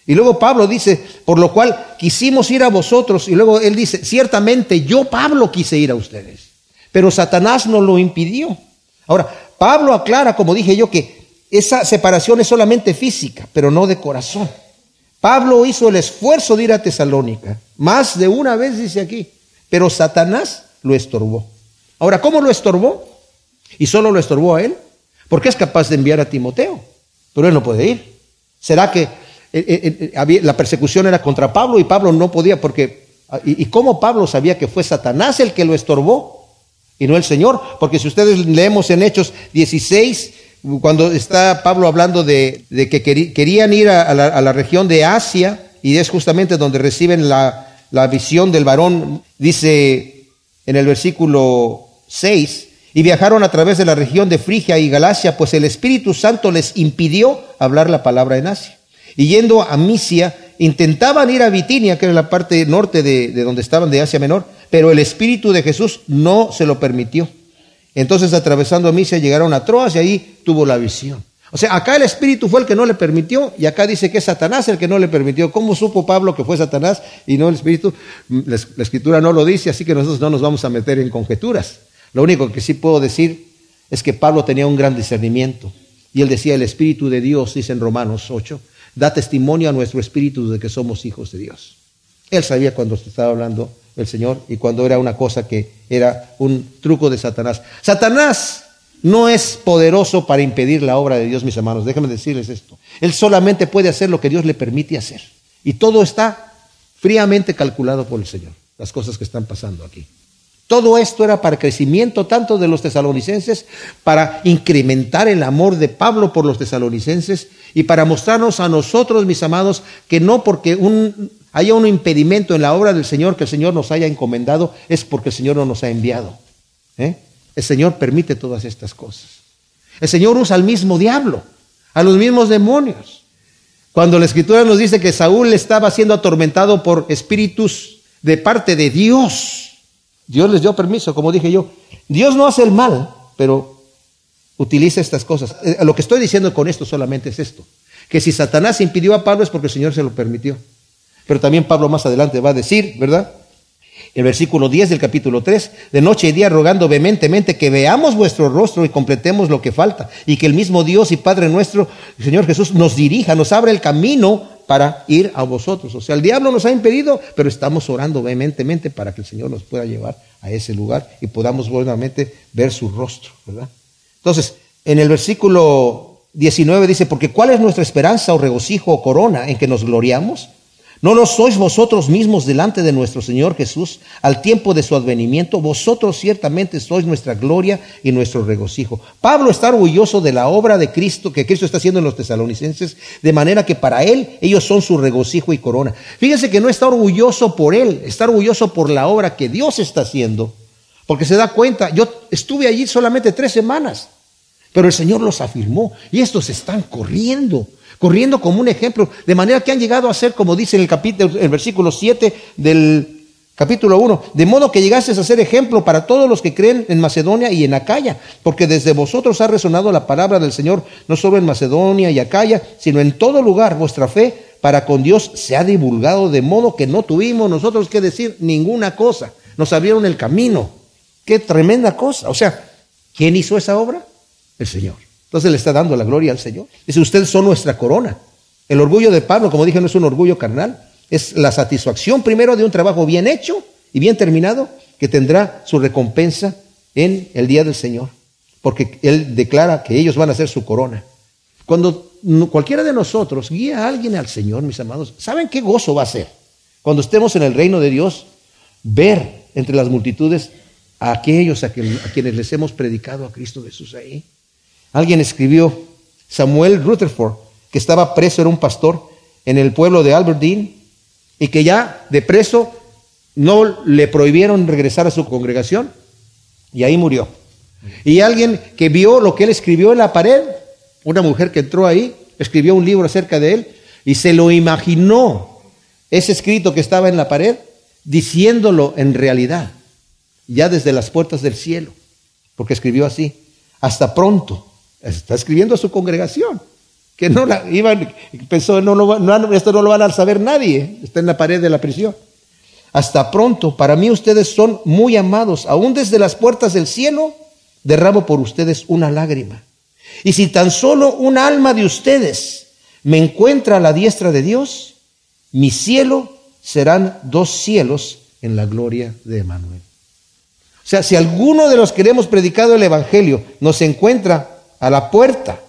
Y luego Pablo dice, por lo cual quisimos ir a vosotros. Y luego él dice, ciertamente yo, Pablo, quise ir a ustedes. Pero Satanás nos lo impidió. Ahora, Pablo aclara, como dije yo, que esa separación es solamente física, pero no de corazón. Pablo hizo el esfuerzo de ir a Tesalónica, más de una vez dice aquí, pero Satanás lo estorbó. Ahora, ¿cómo lo estorbó? Y solo lo estorbó a él, porque es capaz de enviar a Timoteo, pero él no puede ir. ¿Será que eh, eh, eh, la persecución era contra Pablo y Pablo no podía porque... Ah, ¿Y, cómo Pablo sabía que fue Satanás el que lo estorbó y no el Señor? Porque si ustedes leemos en Hechos 16, cuando está Pablo hablando de, que querían ir a la, región de Asia, y es justamente donde reciben la, la visión del varón, dice en el versículo 6, y viajaron a través de la región de Frigia y Galacia, pues el Espíritu Santo les impidió hablar la palabra en Asia. Y yendo a Misia, intentaban ir a Bitinia, que era la parte norte de, donde estaban de Asia Menor, pero el Espíritu de Jesús no se lo permitió. Entonces, atravesando a Misia, llegaron a Troas y ahí tuvo la visión. O sea, acá el Espíritu fue el que no le permitió y acá dice que es Satanás el que no le permitió. ¿Cómo supo Pablo que fue Satanás y no el Espíritu? La, la Escritura no lo dice, así que nosotros no nos vamos a meter en conjeturas. Lo único que sí puedo decir es que Pablo tenía un gran discernimiento. Y él decía, el Espíritu de Dios, dice en Romanos 8, da testimonio a nuestro espíritu de que somos hijos de Dios. Él sabía cuando estaba hablando el Señor y cuando era una cosa que era un truco de Satanás. Satanás no es poderoso para impedir la obra de Dios, mis hermanos. Déjenme decirles esto. Él solamente puede hacer lo que Dios le permite hacer. Y todo está fríamente calculado por el Señor, las cosas que están pasando aquí. Todo esto era para crecimiento tanto de los tesalonicenses, para incrementar el amor de Pablo por los tesalonicenses y para mostrarnos a nosotros, mis amados, que no porque haya un impedimento en la obra del Señor que el Señor nos haya encomendado, es porque el Señor no nos ha enviado. ¿eh? El Señor permite todas estas cosas. El Señor usa al mismo diablo, a los mismos demonios. Cuando la Escritura nos dice que Saúl estaba siendo atormentado por espíritus de parte de Dios, Dios les dio permiso, como dije yo. Dios no hace el mal, pero utiliza estas cosas. Eh, lo que estoy diciendo con esto solamente es esto, que si Satanás impidió a Pablo es porque el Señor se lo permitió. Pero también Pablo más adelante va a decir, ¿verdad? El versículo 10 del capítulo 3, de noche y día rogando vehementemente que veamos vuestro rostro y completemos lo que falta, y que el mismo Dios y Padre nuestro, el Señor Jesús, nos dirija, nos abra el camino para ir a vosotros. O sea, el diablo nos ha impedido, pero estamos orando vehementemente para que el Señor nos pueda llevar a ese lugar y podamos buenamente ver su rostro, ¿verdad? Entonces, en el versículo 19 dice, porque ¿cuál es nuestra esperanza o regocijo o corona en que nos gloriamos? ¿No lo sois vosotros mismos delante de nuestro Señor Jesús al tiempo de su advenimiento? Vosotros ciertamente sois nuestra gloria y nuestro regocijo. Pablo está orgulloso de la obra de Cristo que Cristo está haciendo en los tesalonicenses, de manera que para él ellos son su regocijo y corona. Fíjense que no está orgulloso por él, está orgulloso por la obra que Dios está haciendo, porque se da cuenta, yo estuve allí solamente tres semanas, pero el Señor los afirmó y estos están corriendo corriendo como un ejemplo, de manera que han llegado a ser, como dice en el, capítulo, el versículo 7 del capítulo 1, de modo que llegasteis a ser ejemplo para todos los que creen en Macedonia y en Acaya, porque desde vosotros ha resonado la palabra del Señor, no solo en Macedonia y Acaya, sino en todo lugar vuestra fe para con Dios se ha divulgado, de modo que no tuvimos nosotros que decir ninguna cosa, nos abrieron el camino. Qué tremenda cosa. O sea, ¿quién hizo esa obra? El Señor. Entonces le está dando la gloria al Señor. Dice, ustedes son nuestra corona. El orgullo de Pablo, como dije, no es un orgullo carnal, es la satisfacción primero de un trabajo bien hecho y bien terminado que tendrá su recompensa en el día del Señor. Porque Él declara que ellos van a ser su corona. Cuando cualquiera de nosotros guía a alguien al Señor, mis amados, ¿saben qué gozo va a ser? Cuando estemos en el reino de Dios, ver entre las multitudes a aquellos a, quienes les hemos predicado a Cristo Jesús ahí. Alguien escribió Samuel Rutherford, que estaba preso, era un pastor en el pueblo de Aberdeen, y que ya de preso no le prohibieron regresar a su congregación, y ahí murió. Y alguien que vio lo que él escribió en la pared, una mujer que entró ahí, escribió un libro acerca de él, y se lo imaginó, ese escrito que estaba en la pared, diciéndolo en realidad, ya desde las puertas del cielo, porque escribió así, hasta pronto, está escribiendo a su congregación, que no la iban, pensó, no, no, esto no lo van a saber nadie, está en la pared de la prisión. Hasta pronto, para mí ustedes son muy amados, aún desde las puertas del cielo derramo por ustedes una lágrima. Y si tan solo un alma de ustedes me encuentra a la diestra de Dios, mi cielo serán dos cielos en la gloria de Emanuel. O sea, si alguno de los que hemos predicado el Evangelio nos encuentra a la puerta,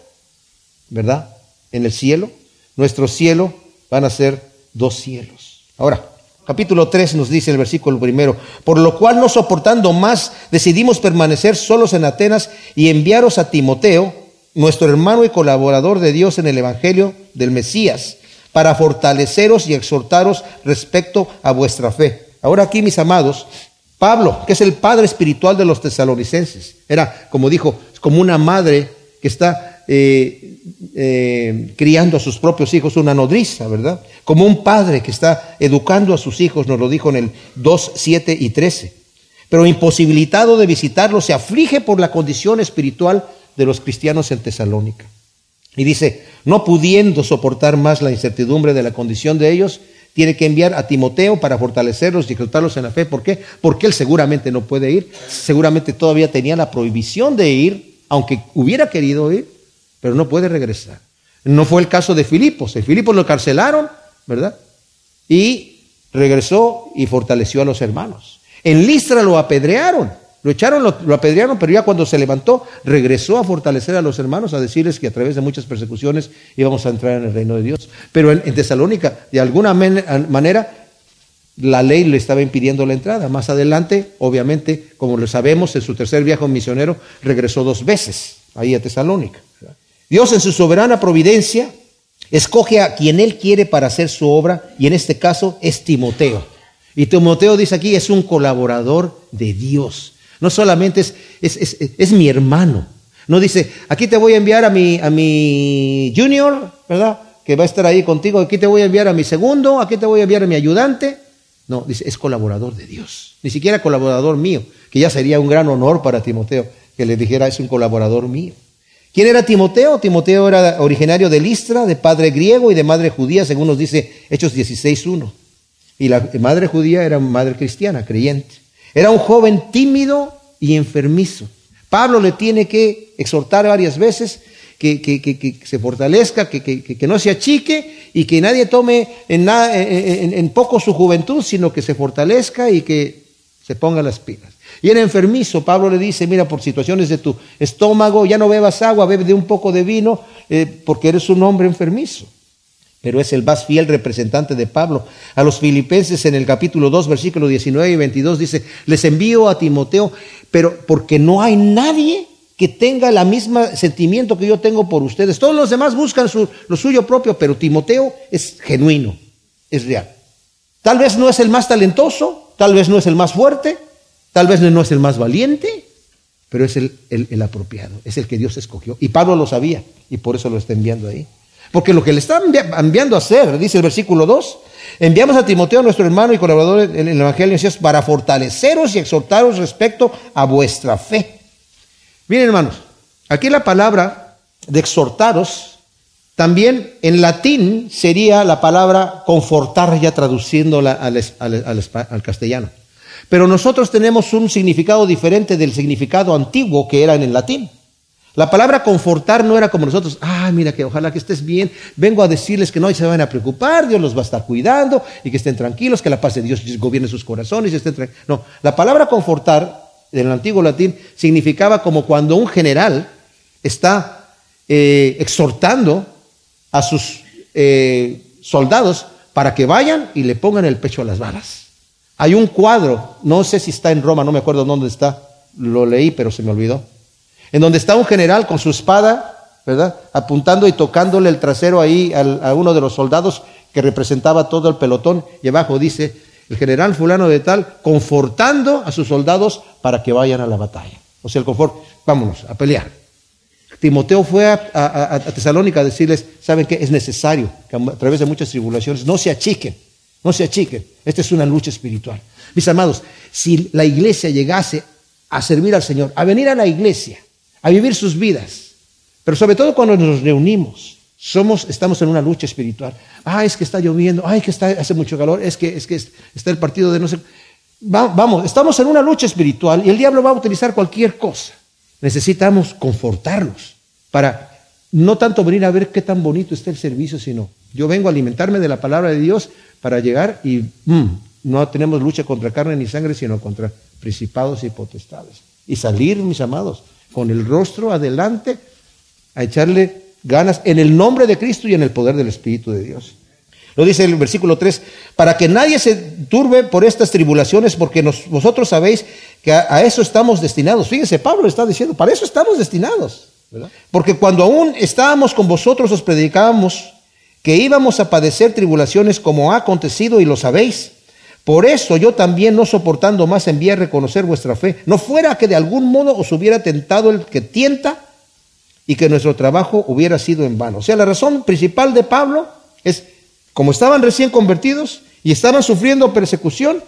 ¿verdad? En el cielo, nuestro cielo van a ser dos cielos. Ahora, capítulo 3 nos dice el versículo primero, por lo cual no soportando más, decidimos permanecer solos en Atenas y enviaros a Timoteo, nuestro hermano y colaborador de Dios en el Evangelio del Mesías, para fortaleceros y exhortaros respecto a vuestra fe. Ahora aquí, mis amados, Pablo, que es el padre espiritual de los tesalonicenses, era, como dijo, como una madre que está eh, eh, criando a sus propios hijos, una nodriza, ¿verdad? Como un padre que está educando a sus hijos, nos lo dijo en el 2, 7 y 13. Pero imposibilitado de visitarlo, se aflige por la condición espiritual de los cristianos en Tesalónica. Y dice, no pudiendo soportar más la incertidumbre de la condición de ellos, tiene que enviar a Timoteo para fortalecerlos y exaltarlos en la fe. ¿Por qué? Porque él seguramente no puede ir. Seguramente todavía tenía la prohibición de ir, aunque hubiera querido ir, pero no puede regresar. No fue el caso de Filipos. En Filipos lo carcelaron, ¿verdad? Y regresó y fortaleció a los hermanos. En Listra lo apedrearon lo echaron, lo, apedrearon, pero ya cuando se levantó, regresó a fortalecer a los hermanos, a decirles que a través de muchas persecuciones íbamos a entrar en el reino de Dios. Pero en, Tesalónica, de alguna manera, la ley le estaba impidiendo la entrada. Más adelante, obviamente, como lo sabemos, en su tercer viaje misionero regresó dos veces ahí a Tesalónica. Dios en su soberana providencia escoge a quien Él quiere para hacer su obra y en este caso es Timoteo. Y Timoteo dice aquí es un colaborador de Dios. No solamente es, es, mi hermano. No dice, aquí te voy a enviar a mi, a mi junior, ¿verdad? Que va a estar ahí contigo. Aquí te voy a enviar a mi segundo, aquí te voy a enviar a mi ayudante. No, dice, es colaborador de Dios. Ni siquiera colaborador mío, que ya sería un gran honor para Timoteo que le dijera, es un colaborador mío. ¿Quién era Timoteo? Timoteo era originario de Listra, de padre griego y de madre judía, según nos dice Hechos 16.1. Y la madre judía era madre cristiana, creyente. Era un joven tímido y enfermizo. Pablo le tiene que exhortar varias veces que, se fortalezca, que, no se achique y que nadie tome en, poco su juventud, sino que se fortalezca y que se ponga las pilas. Y era enfermizo, Pablo le dice, mira, por situaciones de tu estómago, ya no bebas agua, bebe de un poco de vino, eh, porque eres un hombre enfermizo pero es el más fiel representante de Pablo. A los filipenses en el capítulo 2, versículos 19 y 22 dice, les envío a Timoteo, pero porque no hay nadie que tenga el mismo sentimiento que yo tengo por ustedes. Todos los demás buscan lo suyo propio, pero Timoteo es genuino, es real. Tal vez no es el más talentoso, tal vez no es el más fuerte, tal vez no es el más valiente, pero es el, el apropiado, es el que Dios escogió. Y Pablo lo sabía y por eso lo está enviando ahí. Porque lo que le está enviando a hacer, dice el versículo 2, enviamos a Timoteo, nuestro hermano y colaborador en el Evangelio, para fortaleceros y exhortaros respecto a vuestra fe. Miren hermanos, aquí la palabra de exhortaros, también en latín sería la palabra confortar, ya traduciéndola al castellano. Pero nosotros tenemos un significado diferente del significado antiguo que era en el latín. La palabra confortar no era como nosotros, ah, mira que ojalá que estés bien, vengo a decirles que no se van a preocupar, Dios los va a estar cuidando y que estén tranquilos, que la paz de Dios gobierne sus corazones y estén tranquilos. No, la palabra confortar en el antiguo latín significaba como cuando un general está eh, exhortando a sus eh, soldados para que vayan y le pongan el pecho a las balas. Hay un cuadro, no sé si está en Roma, no me acuerdo dónde está, lo leí pero se me olvidó en donde está un general con su espada ¿verdad? Apuntando y tocándole el trasero ahí a uno de los soldados que representaba todo el pelotón. Y abajo dice, el general fulano de tal, confortando a sus soldados para que vayan a la batalla. O sea, el confort, vámonos, a pelear. Timoteo fue a, Tesalónica a decirles, ¿saben qué? Es necesario que a través de muchas tribulaciones no se achiquen, no se achiquen. Esta es una lucha espiritual. Mis amados, si la iglesia llegase a servir al Señor, a venir a la iglesia, a vivir sus vidas, pero sobre todo cuando nos reunimos, somos, estamos en una lucha espiritual. Ah, es que está lloviendo, ay, que está, hace mucho calor, es que, es que está el partido de no sé. vamos, estamos en una lucha espiritual y el diablo va a utilizar cualquier cosa. Necesitamos confortarnos para no tanto venir a ver qué tan bonito está el servicio, sino yo vengo a alimentarme de la palabra de Dios para llegar y mm, no tenemos lucha contra carne ni sangre, sino contra principados y potestades. Y salir, mis amados, con el rostro adelante a echarle ganas en el nombre de Cristo y en el poder del Espíritu de Dios. Lo dice el versículo 3, para que nadie se turbe por estas tribulaciones, porque vosotros sabéis que a, eso estamos destinados. Fíjense, Pablo está diciendo, para eso estamos destinados. Porque cuando aún estábamos con vosotros os predicábamos que íbamos a padecer tribulaciones como ha acontecido y lo sabéis. Por eso yo también, no soportando más, envié a reconocer vuestra fe. No fuera que de algún modo os hubiera tentado el que tienta y que nuestro trabajo hubiera sido en vano. O sea, la razón principal de Pablo es, como estaban recién convertidos y estaban sufriendo persecución,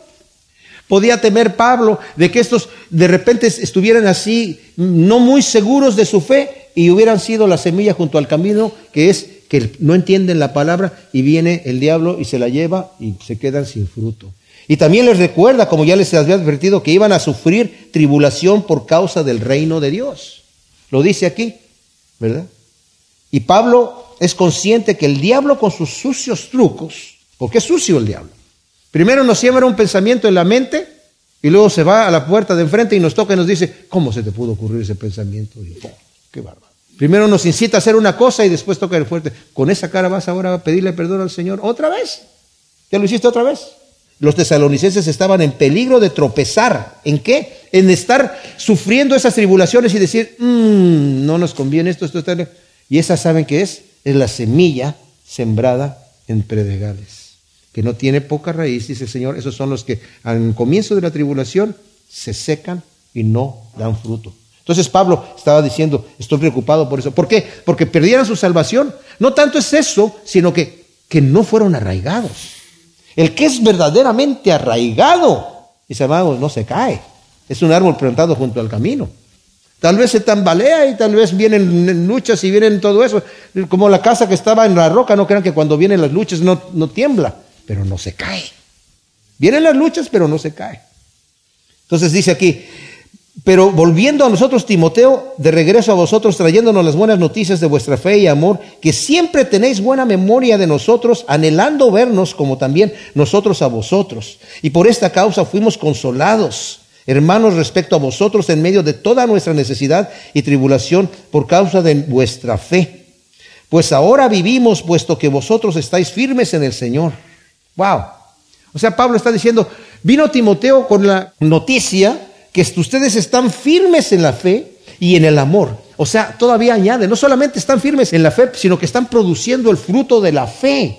podía temer Pablo de que estos de repente estuvieran así, no muy seguros de su fe y hubieran sido la semilla junto al camino, que es que no entienden la palabra y viene el diablo y se la lleva y se quedan sin fruto. Y también les recuerda, como ya les había advertido, que iban a sufrir tribulación por causa del reino de Dios. Lo dice aquí. ¿Verdad? Y Pablo es consciente que el diablo con sus sucios trucos, porque es sucio el diablo, primero nos siembra un pensamiento en la mente y luego se va a la puerta de enfrente y nos toca y nos dice, ¿cómo se te pudo ocurrir ese pensamiento? qué bárbaro. Primero nos incita a hacer una cosa y después toca el fuerte. ¿Con esa cara vas ahora a pedirle perdón al Señor otra vez? ¿Ya lo hiciste otra vez? Los tesalonicenses estaban en peligro de tropezar. ¿En qué? En estar sufriendo esas tribulaciones y decir, mm, no nos conviene esto, esto, esto. Y esa, ¿saben qué es? Es la semilla sembrada en predegales, que no tiene poca raíz, dice el Señor. Esos son los que al comienzo de la tribulación se secan y no dan fruto. Entonces Pablo estaba diciendo, estoy preocupado por eso. ¿Por qué? Porque perdieron su salvación. No tanto es eso, sino que, que no fueron arraigados. El que es verdaderamente arraigado, mis amados, no se cae. Es un árbol plantado junto al camino. Tal vez se tambalea y tal vez vienen luchas y vienen todo eso. Como la casa que estaba en la roca, no crean que cuando vienen las luchas no, no tiembla, pero no se cae. Vienen las luchas, pero no se cae. Entonces dice aquí, pero volviendo a nosotros, Timoteo, de regreso a vosotros, trayéndonos las buenas noticias de vuestra fe y amor, que siempre tenéis buena memoria de nosotros, anhelando vernos como también nosotros a vosotros. Y por esta causa fuimos consolados, hermanos, respecto a vosotros en medio de toda nuestra necesidad y tribulación por causa de vuestra fe. Pues ahora vivimos puesto que vosotros estáis firmes en el Señor. Wow. O sea, Pablo está diciendo, vino Timoteo con la noticia que ustedes están firmes en la fe y en el amor. O sea, todavía añade, no solamente están firmes en la fe, sino que están produciendo el fruto de la fe,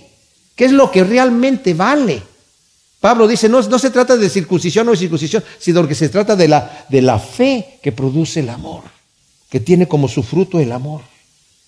que es lo que realmente vale. Pablo dice, no, no se trata de circuncisión o circuncisión, sino que se trata de la, de la fe que produce el amor, que tiene como su fruto el amor.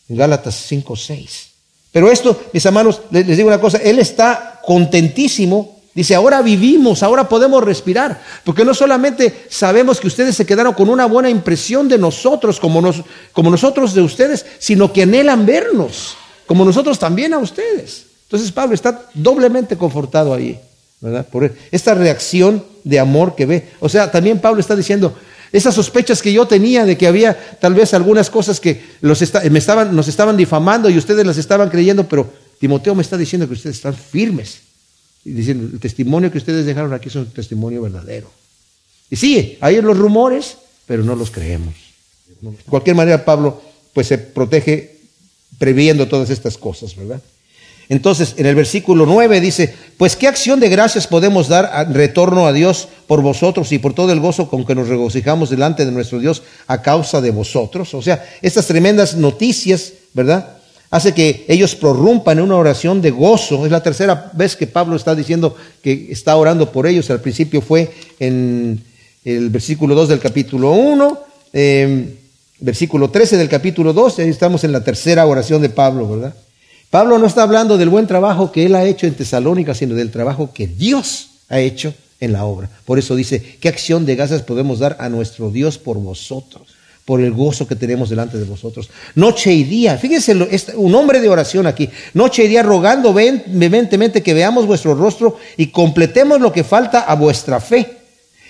En Gálatas 5, 6. Pero esto, mis hermanos, les digo una cosa, él está contentísimo Dice, ahora vivimos, ahora podemos respirar, porque no solamente sabemos que ustedes se quedaron con una buena impresión de nosotros, como, nos, como nosotros de ustedes, sino que anhelan vernos, como nosotros también a ustedes. Entonces Pablo está doblemente confortado ahí, ¿verdad? Por esta reacción de amor que ve. O sea, también Pablo está diciendo, esas sospechas que yo tenía de que había tal vez algunas cosas que los me estaban, nos estaban difamando y ustedes las estaban creyendo, pero Timoteo me está diciendo que ustedes están firmes diciendo, el testimonio que ustedes dejaron aquí es un testimonio verdadero. Y sí, hay los rumores, pero no los creemos. De cualquier manera, Pablo pues se protege previendo todas estas cosas, ¿verdad? Entonces, en el versículo 9 dice, pues qué acción de gracias podemos dar en retorno a Dios por vosotros y por todo el gozo con que nos regocijamos delante de nuestro Dios a causa de vosotros. O sea, estas tremendas noticias, ¿verdad? Hace que ellos prorrumpan en una oración de gozo. Es la tercera vez que Pablo está diciendo que está orando por ellos. Al principio fue en el versículo 2 del capítulo 1, eh, versículo 13 del capítulo 2, ahí estamos en la tercera oración de Pablo, ¿verdad? Pablo no está hablando del buen trabajo que él ha hecho en Tesalónica, sino del trabajo que Dios ha hecho en la obra. Por eso dice, ¿qué acción de gracias podemos dar a nuestro Dios por vosotros? Por el gozo que tenemos delante de vosotros. Noche y día, fíjense, un hombre de oración aquí, noche y día rogando vehementemente que veamos vuestro rostro y completemos lo que falta a vuestra fe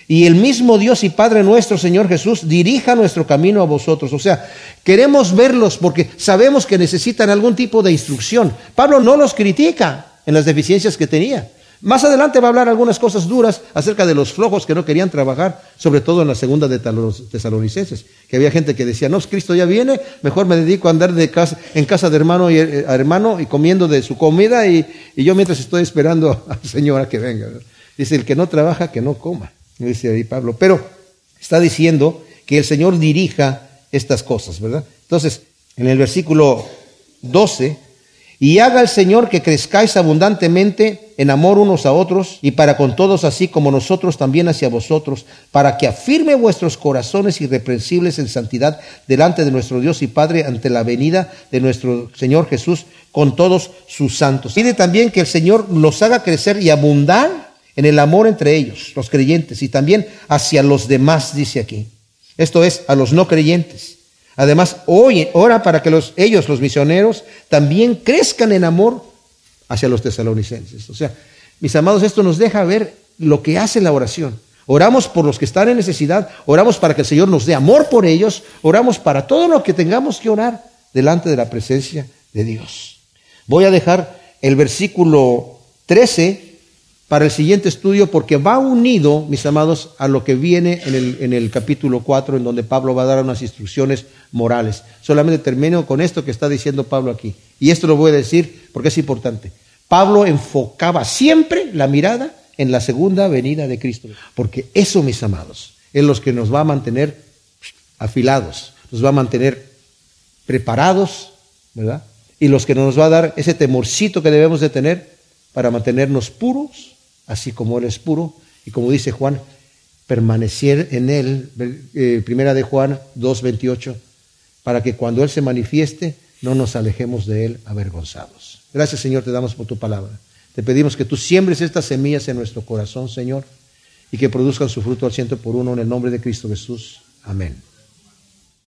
y el mismo Dios y Padre nuestro, Señor Jesús, dirija nuestro camino a vosotros. O sea, queremos verlos porque sabemos que necesitan algún tipo de instrucción. Pablo no los critica en las deficiencias que tenía. Más adelante va a hablar algunas cosas duras acerca de los flojos que no querían trabajar, sobre todo en la segunda de tesalonicenses, que había gente que decía, no, Cristo ya viene, mejor me dedico a andar de casa, en casa de hermano y eh, hermano y comiendo de su comida y, y yo mientras estoy esperando al Señor a que venga. Dice, el que no trabaja, que no coma dice ahí Pablo. Pero está diciendo que el Señor dirija estas cosas, ¿verdad? Entonces, en el versículo 12, y haga el Señor que crezcáis abundantemente en amor unos a otros y para con todos así como nosotros también hacia vosotros, para que afirme vuestros corazones irreprensibles en santidad delante de nuestro Dios y Padre ante la venida de nuestro Señor Jesús con todos sus santos. Pide también que el Señor los haga crecer y abundar en el amor entre ellos, los creyentes, y también hacia los demás, dice aquí. Esto es, a los no creyentes. Además, ora para que los, ellos, los misioneros, también crezcan en amor hacia los tesalonicenses. O sea, mis amados, esto nos deja ver lo que hace la oración. Oramos por los que están en necesidad, oramos para que el Señor nos dé amor por ellos, oramos para todo lo que tengamos que orar delante de la presencia de Dios. Voy a dejar el versículo 13 para el siguiente estudio porque va unido, mis amados, a lo que viene en el, capítulo 4, en donde Pablo va a dar unas instrucciones morales. Solamente termino con esto que está diciendo Pablo aquí. Y esto lo voy a decir porque es importante. Pablo enfocaba siempre la mirada en la segunda venida de Cristo. Porque eso, mis amados, es lo que nos va a mantener afilados, nos va a mantener preparados, ¿verdad? Y los que nos va a dar ese temorcito que debemos de tener para mantenernos puros así como Él es puro, y como dice Juan, permanecer en Él, eh, primera de Juan 2.28, para que cuando Él se manifieste no nos alejemos de Él avergonzados. Gracias Señor, te damos por tu palabra. Te pedimos que tú siembres estas semillas en nuestro corazón, Señor, y que produzcan su fruto al ciento por uno en el nombre de Cristo Jesús. Amén.